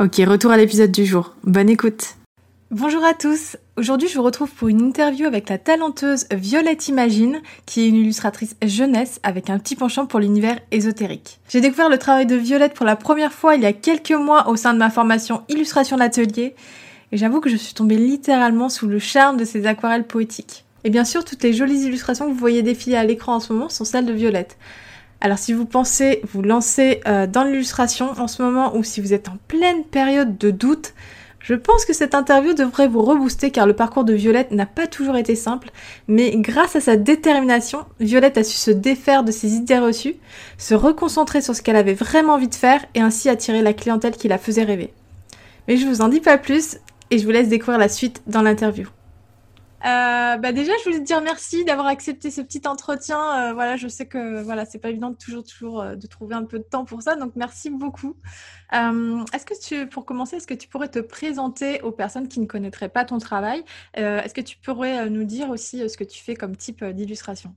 Ok, retour à l'épisode du jour. Bonne écoute. Bonjour à tous. Aujourd'hui, je vous retrouve pour une interview avec la talenteuse Violette Imagine, qui est une illustratrice jeunesse avec un petit penchant pour l'univers ésotérique. J'ai découvert le travail de Violette pour la première fois il y a quelques mois au sein de ma formation illustration d'atelier, et j'avoue que je suis tombée littéralement sous le charme de ses aquarelles poétiques. Et bien sûr, toutes les jolies illustrations que vous voyez défiler à l'écran en ce moment sont celles de Violette. Alors si vous pensez vous lancer euh, dans l'illustration en ce moment ou si vous êtes en pleine période de doute, je pense que cette interview devrait vous rebooster car le parcours de Violette n'a pas toujours été simple, mais grâce à sa détermination, Violette a su se défaire de ses idées reçues, se reconcentrer sur ce qu'elle avait vraiment envie de faire et ainsi attirer la clientèle qui la faisait rêver. Mais je vous en dis pas plus et je vous laisse découvrir la suite dans l'interview. Euh, bah déjà, je voulais te dire merci d'avoir accepté ce petit entretien. Euh, voilà, je sais que voilà, c'est pas évident de toujours, toujours euh, de trouver un peu de temps pour ça, donc merci beaucoup. est-ce que tu, pour commencer, est-ce que tu pourrais te présenter aux personnes qui ne connaîtraient pas ton travail? Est-ce que tu pourrais nous dire aussi ce que tu fais comme type d'illustration?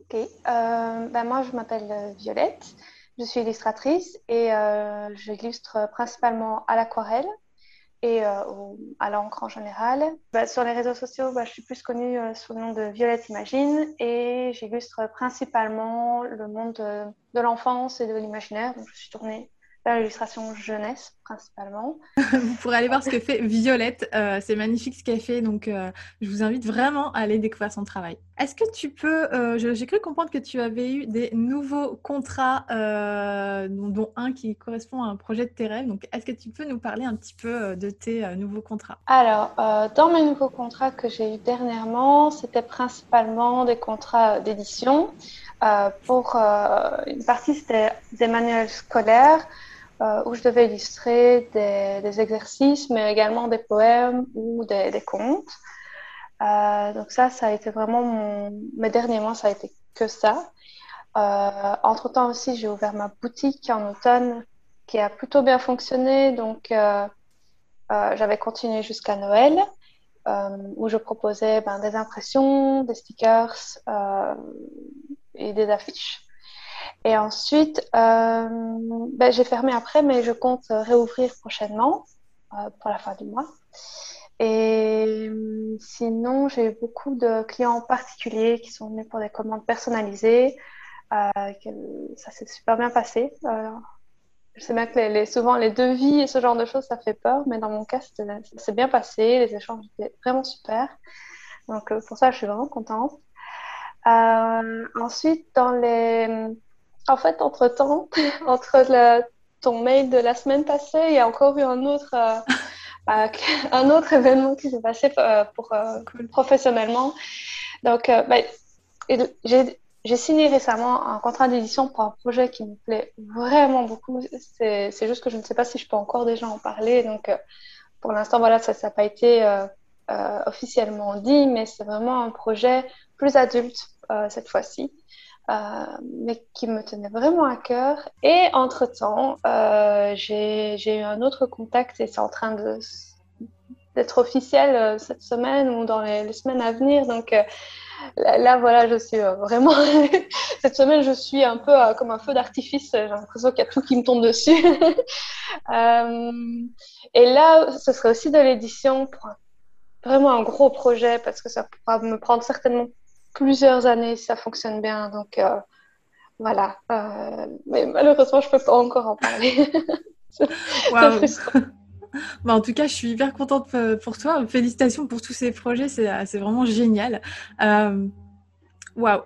Ok, bah moi je m'appelle Violette, je suis illustratrice et j'illustre principalement à l'aquarelle et euh, à l'encre en général. Bah, sur les réseaux sociaux, bah, je suis plus connue euh, sous le nom de Violette Imagine et j'illustre principalement le monde de, de l'enfance et de l'imaginaire. Je suis tournée l'illustration jeunesse principalement. vous pourrez aller voir ce que fait Violette. Euh, c'est magnifique ce qu'elle fait. Donc, euh, je vous invite vraiment à aller découvrir son travail. Est-ce que tu peux. Euh, j'ai cru comprendre que tu avais eu des nouveaux contrats, dont, un qui correspond à un projet de tes rêves. Donc, est-ce que tu peux nous parler un petit peu de tes nouveaux contrats? Alors, dans mes nouveaux contrats que j'ai eu dernièrement, c'était principalement des contrats d'édition. pour une partie, c'était des manuels scolaires. Euh, où je devais illustrer des, exercices, mais également des poèmes ou des, contes. Euh, donc ça, ça a été vraiment. Mes derniers mois, ça a été que ça. Euh, entre-temps aussi, j'ai ouvert ma boutique en automne qui a plutôt bien fonctionné. Donc, j'avais continué jusqu'à Noël. où je proposais ben, des impressions, des stickers et des affiches. Et ensuite, euh, ben, j'ai fermé après, mais je compte réouvrir prochainement euh, pour la fin du mois. Et sinon, j'ai beaucoup de clients particuliers qui sont venus pour des commandes personnalisées. Euh, ça s'est super bien passé. je sais bien que souvent les devis et ce genre de choses, ça fait peur, mais dans mon cas, c'est bien passé. Les échanges étaient vraiment super. Donc pour ça, je suis vraiment contente. ensuite, dans les en fait, entre-temps, entre ton mail de la semaine passée, il y a encore eu un autre, euh, euh, un autre événement qui s'est passé euh, pour, professionnellement. Donc, ben, j'ai signé récemment un contrat d'édition pour un projet qui me plaît vraiment beaucoup. C'est juste que je ne sais pas si je peux encore déjà en parler. Donc, pour l'instant, voilà, ça n'a pas été officiellement dit, mais c'est vraiment un projet plus adulte cette fois-ci. Euh, mais qui me tenait vraiment à cœur. Et entre-temps, euh, j'ai eu un autre contact et c'est en train d'être officiel euh, cette semaine ou dans les, semaines à venir. Donc là, voilà, je suis vraiment... cette semaine, je suis un peu comme un feu d'artifice. J'ai l'impression qu'il y a tout qui me tombe dessus. et là, ce serait aussi de l'édition pour vraiment un gros projet parce que ça pourra me prendre certainement plusieurs années ça fonctionne bien. Donc, euh, voilà. mais malheureusement, je peux pas encore en parler. wow. Bah, en tout cas, je suis hyper contente pour toi. Félicitations pour tous ces projets, c'est vraiment génial. Waouh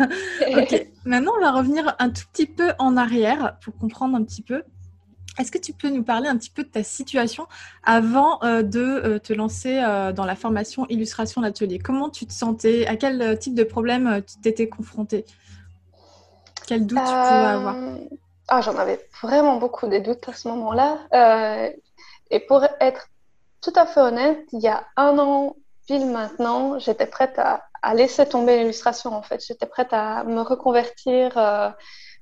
Ok, maintenant on va revenir un tout petit peu en arrière pour comprendre un petit peu. Est-ce que tu peux nous parler un petit peu de ta situation avant euh, de euh, te lancer euh, dans la formation illustration d'atelier? Comment tu te sentais? À quel type de problème tu t'étais confrontée? Quel doute tu pouvais avoir? Ah, J'en avais vraiment beaucoup des doutes à ce moment-là. et pour être tout à fait honnête, il y a un an pile maintenant, j'étais prête à, laisser tomber l'illustration en fait. J'étais prête à me reconvertir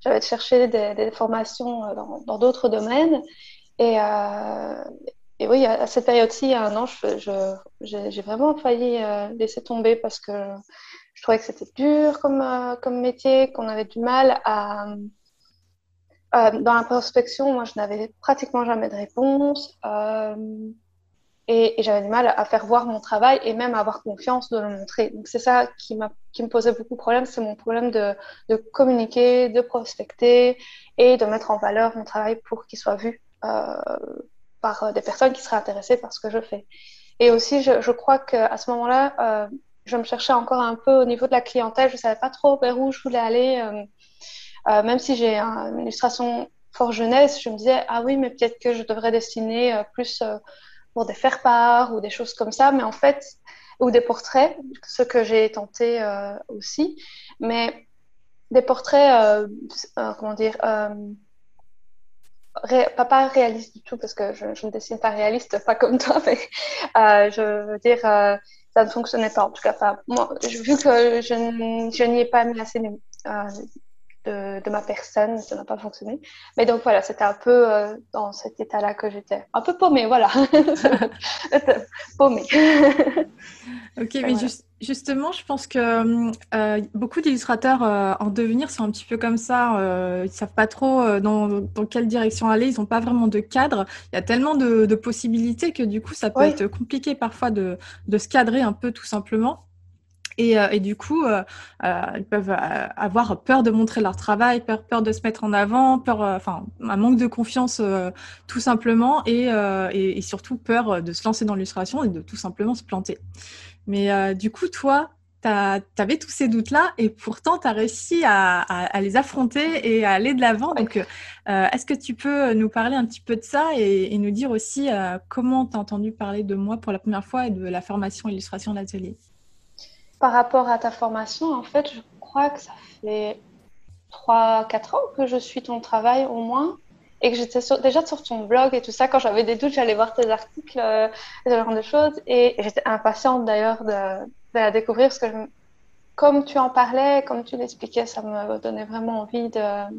j'avais cherché des, des formations euh, dans d'autres domaines. Et, euh, oui, à cette période-ci, il y a un an, j'ai vraiment failli euh, laisser tomber parce que je trouvais que c'était dur comme, comme métier, qu'on avait du mal à... dans la prospection, moi, je n'avais pratiquement jamais de réponse. Et, j'avais du mal à faire voir mon travail et même à avoir confiance de le montrer. Donc c'est ça qui, me posait beaucoup de problèmes, c'est mon problème de, communiquer, de prospecter et de mettre en valeur mon travail pour qu'il soit vu euh, par des personnes qui seraient intéressées par ce que je fais. Et aussi, je, je crois qu'à ce moment-là, euh, je me cherchais encore un peu au niveau de la clientèle. Je savais pas trop vers où je voulais aller. Euh, euh même si j'ai une illustration fort jeunesse, je me disais, ah oui, mais peut-être que je devrais dessiner euh, plus euh, pour des faire-part ou des choses comme ça, mais en fait, ou des portraits, ce que j'ai tenté euh, aussi, mais des portraits, euh, euh, comment dire, pas, pas réalistes du tout, parce que je, je, ne dessine pas réaliste, pas comme toi, mais je veux dire, ça ne fonctionnait pas, en tout cas pas. Moi, vu que je, n'y ai pas mis assez de, ma personne, ça n'a pas fonctionné. Mais donc voilà, c'était un peu euh, dans cet état-là que j'étais. Un peu paumée, voilà. paumée. ok, mais justement, je pense que euh, beaucoup d'illustrateurs euh, en devenir sont un petit peu comme ça. ils ne savent pas trop dans, dans, quelle direction aller. Ils n'ont pas vraiment de cadre. Il y a tellement de, de possibilités que du coup, ça peut être compliqué parfois de, de se cadrer un peu tout simplement. Et, euh, et, du coup, euh, euh, ils peuvent avoir peur de montrer leur travail, peur, peur de se mettre en avant, peur, enfin, un manque de confiance tout simplement, et, et, et, surtout peur de se lancer dans l'illustration et de tout simplement se planter. Mais du coup, toi, tu avais tous ces doutes-là, et pourtant, tu as réussi à, à, à, les affronter et à aller de l'avant. Donc, est-ce que tu peux nous parler un petit peu de ça et, et nous dire aussi comment tu as entendu parler de moi pour la première fois et de la formation illustration d'atelier? Par rapport à ta formation, en fait, je crois que ça fait 3-4 ans que je suis ton travail au moins et que j'étais déjà sur ton blog et tout ça. Quand j'avais des doutes, j'allais voir tes articles, euh, ce genre de choses. Et j'étais impatiente d'ailleurs de, la découvrir parce que comme tu en parlais, comme tu l'expliquais, ça me donnait vraiment envie de,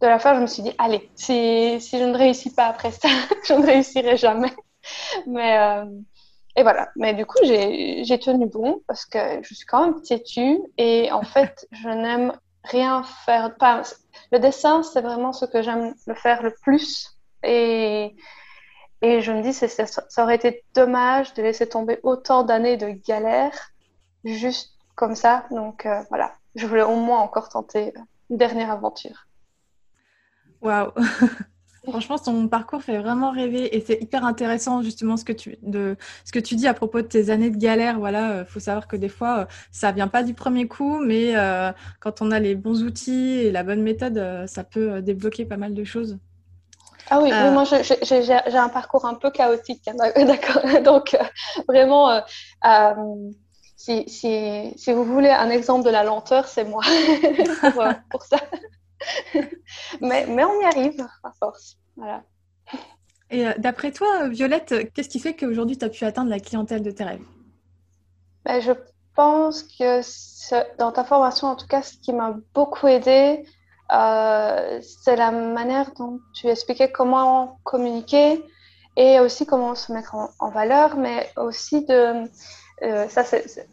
de la faire. Je me suis dit, allez, si, si je ne réussis pas après ça, je ne réussirai jamais. Mais, euh, et voilà. Mais du coup, j'ai tenu bon parce que je suis quand même têtue et en fait, je n'aime rien faire. Pas, le dessin, c'est vraiment ce que j'aime le faire le plus. Et, et je me dis, ça, ça aurait été dommage de laisser tomber autant d'années de galère juste comme ça. Donc euh, voilà, je voulais au moins encore tenter une dernière aventure. Waouh Franchement, ton parcours fait vraiment rêver et c'est hyper intéressant justement ce que tu de ce que tu dis à propos de tes années de galère. Voilà, euh, faut savoir que des fois euh, ça vient pas du premier coup, mais euh, quand on a les bons outils et la bonne méthode, ça peut débloquer pas mal de choses. Ah oui, moi j'ai un parcours un peu chaotique, hein, d'accord. Donc vraiment, si, si, si, vous voulez un exemple de la lenteur, c'est moi pour, pour ça. Mais, mais on y arrive à force. Voilà. Et euh, d'après toi, Violette, qu'est-ce qui fait qu'aujourd'hui tu as pu atteindre la clientèle de tes rêves? Ben, Je pense que dans ta formation, en tout cas, ce qui m'a beaucoup aidé, euh, c'est la manière dont tu expliquais comment communiquer et aussi comment se mettre en, valeur, mais aussi de. Euh, ça, c'est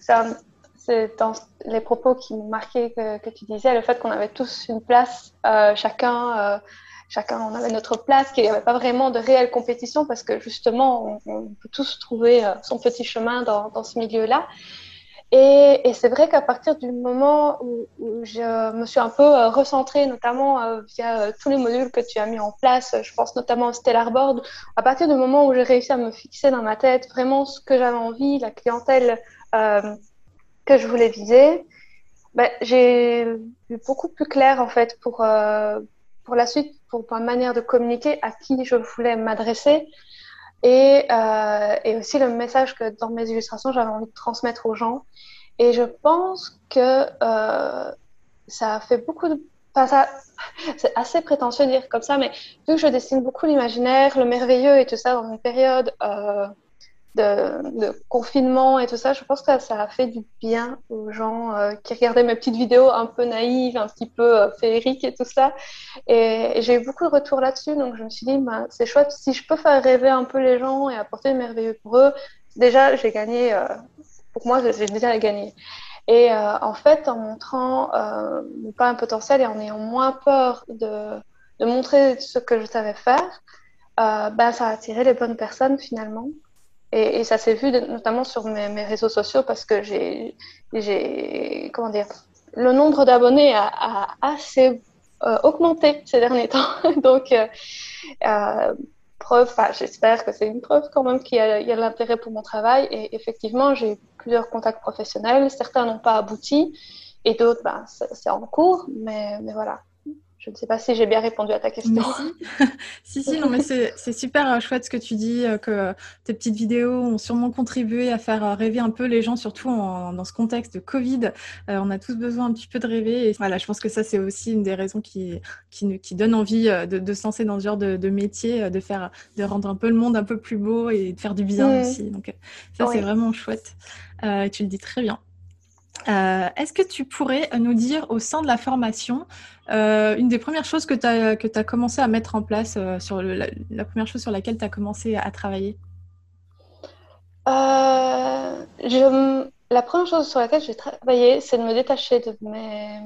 c'est dans les propos qui m'ont marqué que, tu disais, le fait qu'on avait tous une place, euh, chacun, euh, chacun on avait notre place, qu'il n'y avait pas vraiment de réelle compétition parce que justement, on, peut tous trouver euh, son petit chemin dans, ce milieu-là. Et, c'est vrai qu'à partir du moment où, je me suis un peu euh, recentrée, notamment euh, via tous les modules que tu as mis en place, je pense notamment au Stellar Board, à partir du moment où j'ai réussi à me fixer dans ma tête vraiment ce que j'avais envie, la clientèle que je voulais viser, ben, j'ai eu beaucoup plus clair en fait pour, pour la suite, pour ma manière de communiquer, à qui je voulais m'adresser. Et, euh, et, aussi le message que dans mes illustrations, j'avais envie de transmettre aux gens. Et je pense que euh, ça fait beaucoup de... Ça... c'est assez prétentieux de dire comme ça, mais vu que je dessine beaucoup l'imaginaire, le merveilleux et tout ça dans une période euh, de, confinement et tout ça, je pense que ça a fait du bien aux gens euh, qui regardaient mes petites vidéos un peu naïves, un petit peu euh, féeriques et tout ça. Et, j'ai eu beaucoup de retours là-dessus, donc je me suis dit, bah, c'est chouette, si je peux faire rêver un peu les gens et apporter merveilleux pour eux, déjà j'ai gagné, euh, pour moi j'ai déjà gagné. Et en fait, en montrant pas un potentiel et en ayant moins peur de, de montrer ce que je savais faire, bah, ça a attiré les bonnes personnes finalement. Et, ça s'est vu notamment sur mes, réseaux sociaux parce que j'ai, comment dire, le nombre d'abonnés a, assez euh, augmenté ces derniers temps. Donc, euh, euh, preuve, j'espère que c'est une preuve quand même qu'il y a, de l'intérêt pour mon travail. Et effectivement, j'ai eu plusieurs contacts professionnels. Certains n'ont pas abouti et d'autres, ben, c'est en cours. Mais voilà. Je ne sais pas si j'ai bien répondu à ta question. si, si, non, mais c'est super euh, chouette ce que tu dis, euh, que tes petites vidéos ont sûrement contribué à faire euh, rêver un peu les gens, surtout dans ce contexte de Covid. on a tous besoin un petit peu de rêver. Et voilà, je pense que ça, c'est aussi une des raisons qui, qui, qui donne envie de, de, se lancer dans ce genre de, métier, de, faire, de rendre un peu le monde un peu plus beau et de faire du bien aussi. Donc, ça, c'est vraiment chouette. Euh, tu le dis très bien. Euh, est-ce que tu pourrais nous dire au sein de la formation euh, une des premières choses que tu as, as commencé à mettre en place, euh, sur la, première chose sur laquelle tu as commencé à travailler? La première chose sur laquelle j'ai travaillé, c'est de me détacher de mes,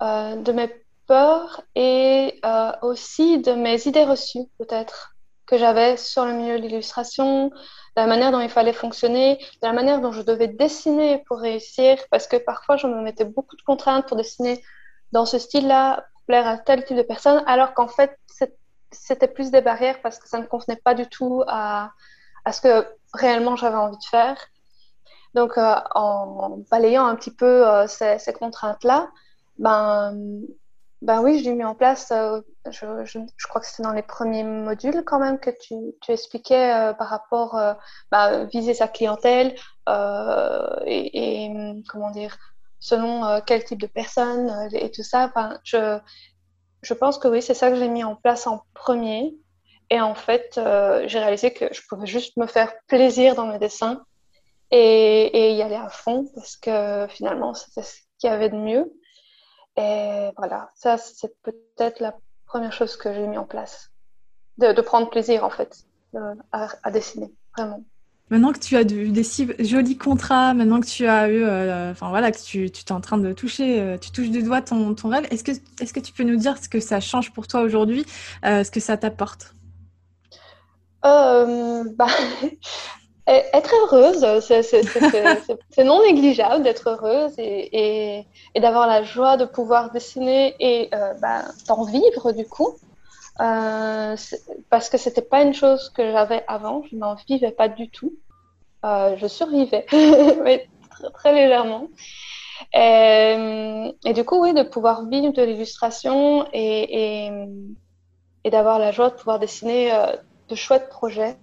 de mes peurs et aussi de mes idées reçues, peut-être, que j'avais sur le milieu de l'illustration, la manière dont il fallait fonctionner, de la manière dont je devais dessiner pour réussir, parce que parfois je me mettais beaucoup de contraintes pour dessiner dans ce style-là, pour plaire à tel type de personne, alors qu'en fait c'était plus des barrières parce que ça ne convenait pas du tout à, à ce que réellement j'avais envie de faire. Donc euh, en balayant un petit peu euh, ces, ces contraintes-là, ben ben oui, je l'ai mis en place. Euh, je, crois que c'était dans les premiers modules quand même que tu, tu expliquais euh, par rapport euh, bah, viser sa clientèle et, et, comment dire selon quel type de personne et tout ça. Enfin, je, je pense que oui, c'est ça que j'ai mis en place en premier. Et en fait, j'ai réalisé que je pouvais juste me faire plaisir dans mes dessins et, et y aller à fond parce que finalement, c'était ce qu'il y avait de mieux. Et voilà, ça, c'est peut-être la première chose que j'ai mis en place. De, prendre plaisir, en fait, euh, à, dessiner, vraiment. Maintenant que tu as eu des si jolis contrats, maintenant que tu as eu, euh, enfin voilà, que tu, tu es en train de toucher, euh, tu touches du doigt ton, ton rêve, est-ce que, est que tu peux nous dire ce que ça change pour toi aujourd'hui, ce que ça t'apporte? Bah, Être heureuse, c'est non négligeable d'être heureuse et, et, d'avoir la joie de pouvoir dessiner et euh, bah, d'en vivre du coup. Euh, parce que c'était pas une chose que j'avais avant, je n'en vivais pas du tout. Euh, je survivais, mais très, légèrement. Et, et, du coup, oui, de pouvoir vivre de l'illustration et, et d'avoir la joie de pouvoir dessiner de chouettes projets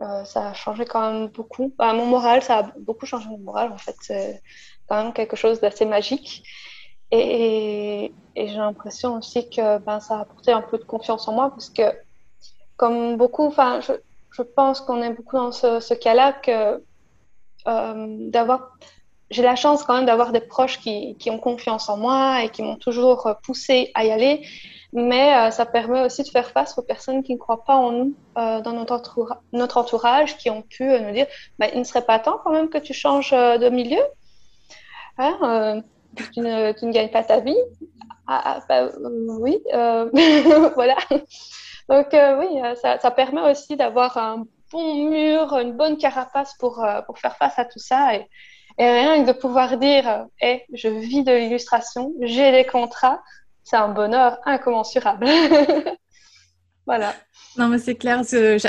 euh, ça a changé quand même beaucoup. Bah, mon moral, ça a beaucoup changé mon moral. En fait, c'est quand même quelque chose d'assez magique. Et, j'ai l'impression aussi que ben, ça a apporté un peu de confiance en moi parce que, comme beaucoup, je, je pense qu'on est beaucoup dans ce, ce cas-là que euh, d'avoir. J'ai la chance quand même d'avoir des proches qui, qui ont confiance en moi et qui m'ont toujours poussé à y aller mais euh, ça permet aussi de faire face aux personnes qui ne croient pas en nous euh, dans notre, entourage, qui ont pu euh, nous dire bah, il ne serait pas temps quand même que tu changes de milieu. Hein, tu, ne, tu, ne, gagnes pas ta vie. Ah, ah bah, oui, voilà. Donc oui, ça, ça, permet aussi d'avoir un bon mur, une bonne carapace pour, pour faire face à tout ça et, Et rien que de pouvoir dire, hé, je vis de l'illustration, j'ai des contrats, c'est un bonheur incommensurable. voilà. Non, mais c'est clair.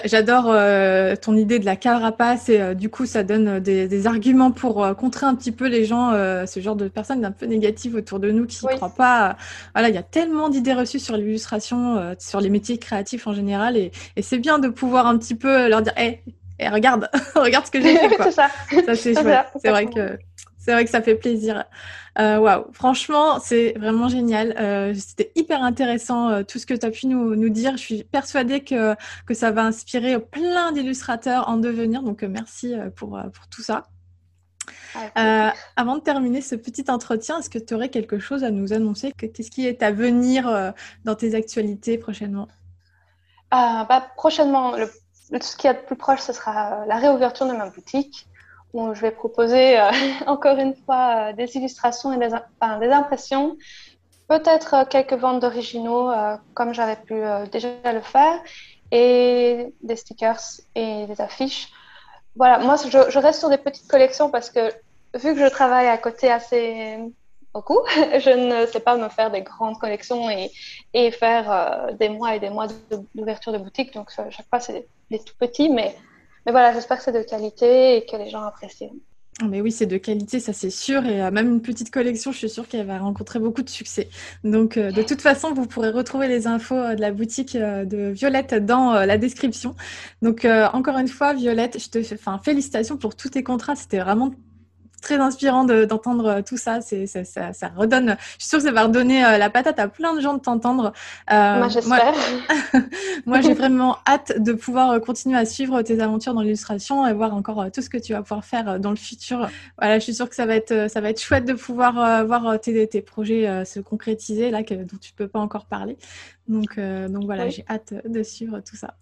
J'adore euh, ton idée de la carapace et euh, du coup, ça donne des, arguments pour euh, contrer un petit peu les gens, ce genre de personnes un peu négatives autour de nous qui ne croient pas. voilà, il y a tellement d'idées reçues sur l'illustration, sur les métiers créatifs en général et, c'est bien de pouvoir un petit peu leur dire, hé, regarde, regarde ce que j'ai fait. c'est ça. Ça, c'est chouette. C'est vrai que c'est vrai que ça fait plaisir. Euh, waouh, franchement, c'est vraiment génial. Euh, c'était hyper intéressant euh, tout ce que tu as pu nous, nous, dire. Je suis persuadée que, que ça va inspirer plein d'illustrateurs en devenir. Donc, merci pour, pour tout ça. avant de terminer ce petit entretien, est-ce que tu aurais quelque chose à nous annoncer? Qu'est-ce qui est à venir dans tes actualités prochainement? Bah, Prochainement, le, ce qui est le plus proche, ce sera la réouverture de ma boutique je vais proposer euh, encore une fois euh, des illustrations et des, impressions, peut-être euh, quelques ventes d'originaux comme j'avais pu déjà le faire, et des stickers et des affiches. Voilà, moi je, reste sur des petites collections parce que vu que je travaille à côté assez beaucoup, je ne sais pas me faire des grandes collections et faire des mois et des mois d'ouverture de boutique. Donc chaque fois c'est des tout petits, mais mais voilà, j'espère que c'est de qualité et que les gens apprécient. Mais oui, c'est de qualité, ça c'est sûr. Et euh, même une petite collection, je suis sûre qu'elle va rencontrer beaucoup de succès. Donc, euh, de toute façon, vous pourrez retrouver les infos euh, de la boutique de Violette dans la description. Donc, encore une fois, Violette, je te félicitations pour tous tes contrats. C'était vraiment très inspirant d'entendre euh, tout ça. C'est, ça, ça, redonne. Je suis sûre que ça va redonner euh, la patate à plein de gens de t'entendre. Euh, moi, j'espère. Moi, j'ai vraiment hâte de pouvoir continuer à suivre tes aventures dans l'illustration et voir encore tout ce que tu vas pouvoir faire dans le futur. Voilà, je suis sûre que ça va être, ça va être chouette de pouvoir voir tes, tes projets se concrétiser là, que, dont tu peux pas encore parler. Donc, donc voilà, j'ai hâte de suivre tout ça.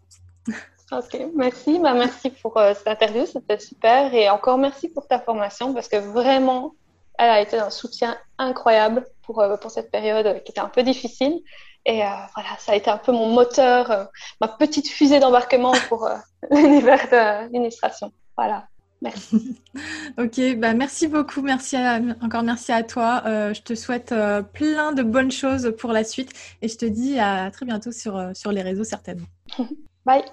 Ok, merci. Bah, merci pour euh, cette interview, c'était super. Et encore merci pour ta formation parce que vraiment, elle a été un soutien incroyable pour, euh, pour cette période qui était un peu difficile. Et euh, voilà, ça a été un peu mon moteur, ma petite fusée d'embarquement pour l'univers de l'administration. Voilà. Merci. ok, bah merci beaucoup. Merci encore merci à toi. je te souhaite plein de bonnes choses pour la suite et je te dis à très bientôt sur, sur les réseaux certainement. Bye.